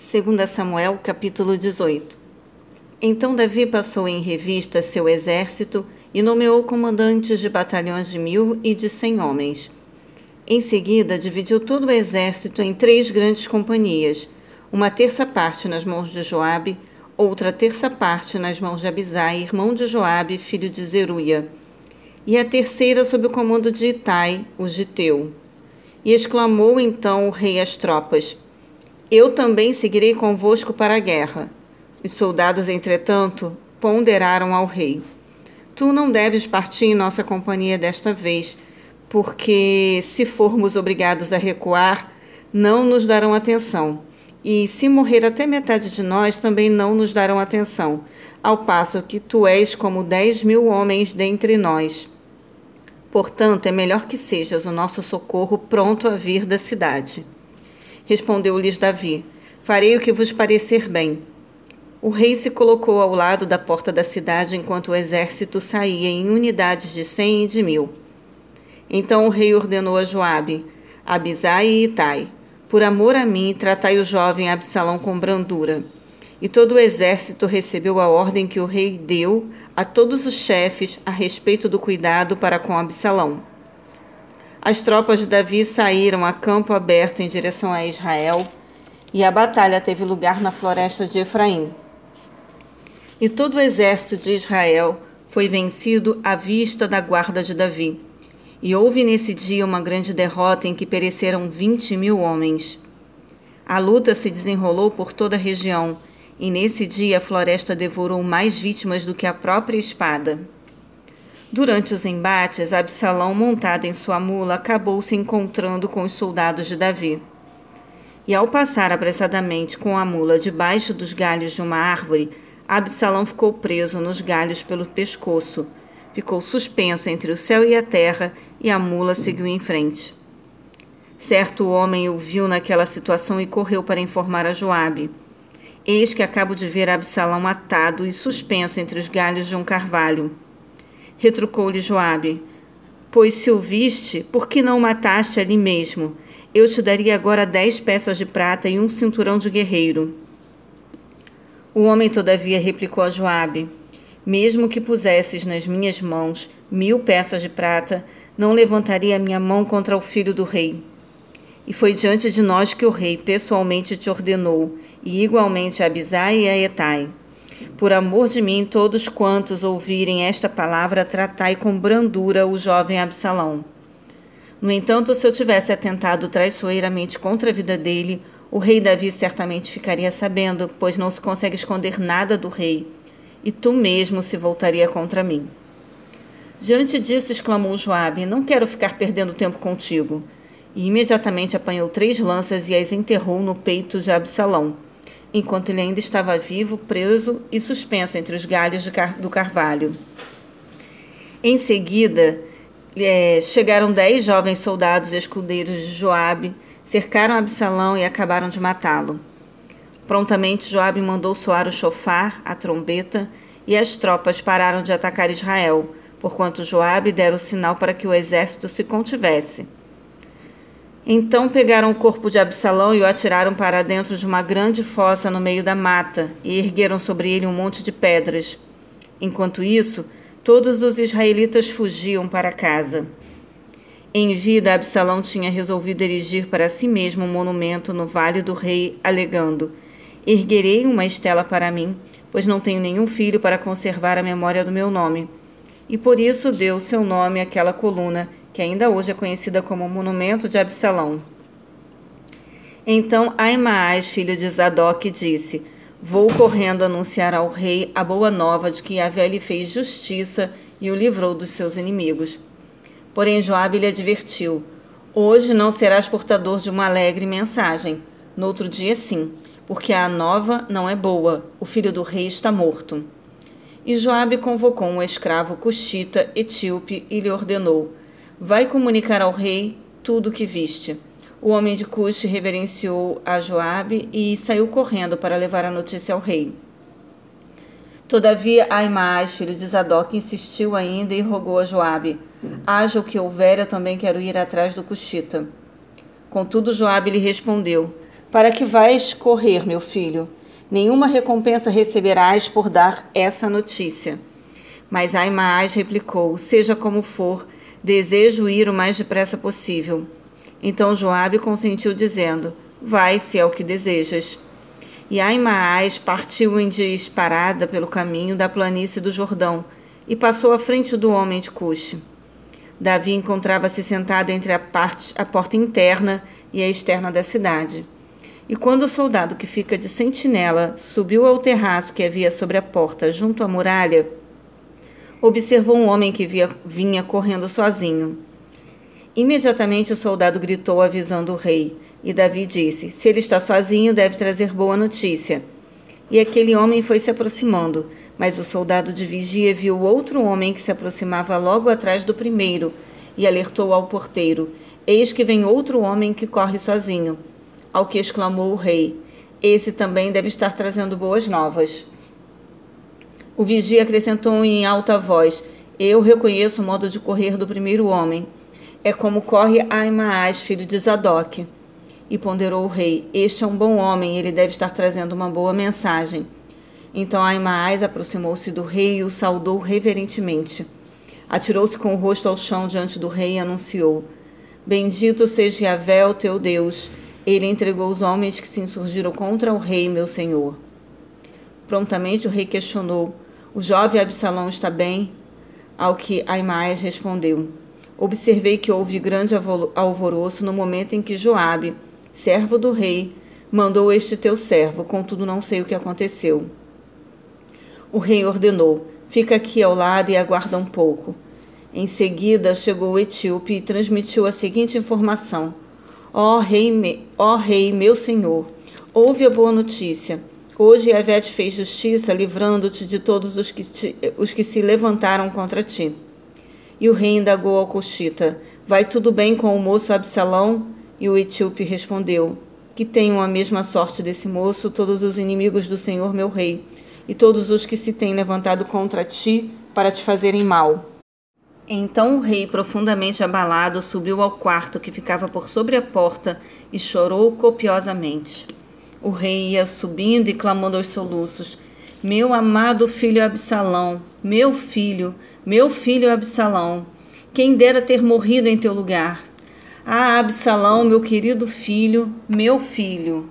2 Samuel capítulo 18 Então Davi passou em revista seu exército e nomeou comandantes de batalhões de mil e de cem homens. Em seguida, dividiu todo o exército em três grandes companhias, uma terça parte nas mãos de Joabe, outra terça parte nas mãos de Abisai, irmão de Joabe, filho de Zeruia, e a terceira sob o comando de Itai, o giteu. E exclamou então o rei às tropas: eu também seguirei convosco para a guerra. Os soldados, entretanto, ponderaram ao rei: Tu não deves partir em nossa companhia desta vez, porque se formos obrigados a recuar, não nos darão atenção. E se morrer até metade de nós, também não nos darão atenção, ao passo que tu és como dez mil homens dentre nós. Portanto, é melhor que sejas o nosso socorro pronto a vir da cidade. Respondeu-lhes Davi: Farei o que vos parecer bem. O rei se colocou ao lado da porta da cidade enquanto o exército saía em unidades de cem e de mil. Então o rei ordenou a Joabe, Abisai e Itai: Por amor a mim, tratai o jovem Absalão com brandura. E todo o exército recebeu a ordem que o rei deu a todos os chefes a respeito do cuidado para com Absalão. As tropas de Davi saíram a campo aberto em direção a Israel e a batalha teve lugar na floresta de Efraim. E todo o exército de Israel foi vencido à vista da guarda de Davi. E houve nesse dia uma grande derrota em que pereceram vinte mil homens. A luta se desenrolou por toda a região, e nesse dia a floresta devorou mais vítimas do que a própria espada. Durante os embates, Absalão, montado em sua mula, acabou se encontrando com os soldados de Davi. E ao passar apressadamente com a mula debaixo dos galhos de uma árvore, Absalão ficou preso nos galhos pelo pescoço. Ficou suspenso entre o céu e a terra, e a mula seguiu em frente. Certo homem o viu naquela situação e correu para informar a Joabe. Eis que acabo de ver Absalão atado e suspenso entre os galhos de um carvalho. Retrucou-lhe Joabe: Pois se o viste, por que não o mataste ali mesmo? Eu te daria agora dez peças de prata e um cinturão de guerreiro. O homem, todavia, replicou a Joabe: Mesmo que pusesses nas minhas mãos mil peças de prata, não levantaria a minha mão contra o filho do rei. E foi diante de nós que o rei pessoalmente te ordenou, e igualmente a Abisai e a Etai. Por amor de mim, todos quantos ouvirem esta palavra, tratai com brandura o jovem Absalão. No entanto, se eu tivesse atentado traiçoeiramente contra a vida dele, o rei Davi certamente ficaria sabendo, pois não se consegue esconder nada do rei, e tu mesmo se voltaria contra mim. Diante disso, exclamou Joabe: Não quero ficar perdendo tempo contigo. E imediatamente apanhou três lanças e as enterrou no peito de Absalão enquanto ele ainda estava vivo, preso e suspenso entre os galhos do carvalho. Em seguida, é, chegaram dez jovens soldados escudeiros de Joabe, cercaram Absalão e acabaram de matá-lo. Prontamente Joabe mandou soar o chofar, a trombeta, e as tropas pararam de atacar Israel, porquanto Joabe dera o sinal para que o exército se contivesse. Então pegaram o corpo de Absalão e o atiraram para dentro de uma grande fossa no meio da mata e ergueram sobre ele um monte de pedras. Enquanto isso, todos os israelitas fugiam para casa. Em vida, Absalão tinha resolvido erigir para si mesmo um monumento no Vale do Rei, alegando: Erguerei uma estela para mim, pois não tenho nenhum filho para conservar a memória do meu nome. E por isso deu seu nome àquela coluna que ainda hoje é conhecida como Monumento de Absalão. Então Aimaas, filho de Zadok, disse: Vou correndo anunciar ao rei a boa nova de que Yahvé lhe fez justiça e o livrou dos seus inimigos. Porém Joabe lhe advertiu: Hoje não serás portador de uma alegre mensagem. No outro dia, sim, porque a nova não é boa. O filho do rei está morto. E Joabe convocou um escravo cuxita etíope e lhe ordenou: Vai comunicar ao rei tudo o que viste. O homem de Cush reverenciou a Joabe e saiu correndo para levar a notícia ao rei. Todavia, Aimaas, filho de Zadok, insistiu ainda e rogou a Joabe: Haja o que houver, eu também quero ir atrás do Cuxita. Contudo, Joabe lhe respondeu: Para que vais correr, meu filho? Nenhuma recompensa receberás por dar essa notícia. Mas Aimaas replicou: Seja como for, desejo ir o mais depressa possível. Então Joabe consentiu, dizendo: Vai, se é o que desejas. E Aimaas partiu em disparada pelo caminho da planície do Jordão e passou à frente do homem de Cuxi. Davi encontrava-se sentado entre a, parte, a porta interna e a externa da cidade. E quando o soldado que fica de sentinela subiu ao terraço que havia sobre a porta, junto à muralha, observou um homem que via, vinha correndo sozinho. Imediatamente o soldado gritou, avisando o rei. E Davi disse: Se ele está sozinho, deve trazer boa notícia. E aquele homem foi se aproximando, mas o soldado de vigia viu outro homem que se aproximava logo atrás do primeiro e alertou ao porteiro: Eis que vem outro homem que corre sozinho. Ao que exclamou o rei: Esse também deve estar trazendo boas novas. O vigia acrescentou em alta voz: Eu reconheço o modo de correr do primeiro homem. É como corre Aimaas, filho de Zadok. E ponderou o rei: Este é um bom homem, ele deve estar trazendo uma boa mensagem. Então Aimaas aproximou-se do rei e o saudou reverentemente. Atirou-se com o rosto ao chão diante do rei e anunciou: Bendito seja Yahvé, o teu Deus. Ele entregou os homens que se insurgiram contra o rei, meu senhor. Prontamente o rei questionou: o jovem Absalão está bem? Ao que Aimaas respondeu: Observei que houve grande alvoroço no momento em que Joabe, servo do rei, mandou este teu servo, contudo não sei o que aconteceu. O rei ordenou: Fica aqui ao lado e aguarda um pouco. Em seguida chegou o etíope e transmitiu a seguinte informação: Ó oh, rei, ó oh, rei, meu senhor, ouve a boa notícia. Hoje te fez justiça, livrando-te de todos os que, te, os que se levantaram contra ti. E o rei indagou ao Cuxita: Vai tudo bem com o moço Absalão? E o etíope respondeu: Que tenham a mesma sorte desse moço todos os inimigos do Senhor meu rei, e todos os que se têm levantado contra ti para te fazerem mal. Então o rei, profundamente abalado, subiu ao quarto que ficava por sobre a porta e chorou copiosamente. O rei ia subindo e clamando aos soluços: Meu amado filho Absalão, meu filho, meu filho Absalão, quem dera ter morrido em teu lugar. Ah, Absalão, meu querido filho, meu filho.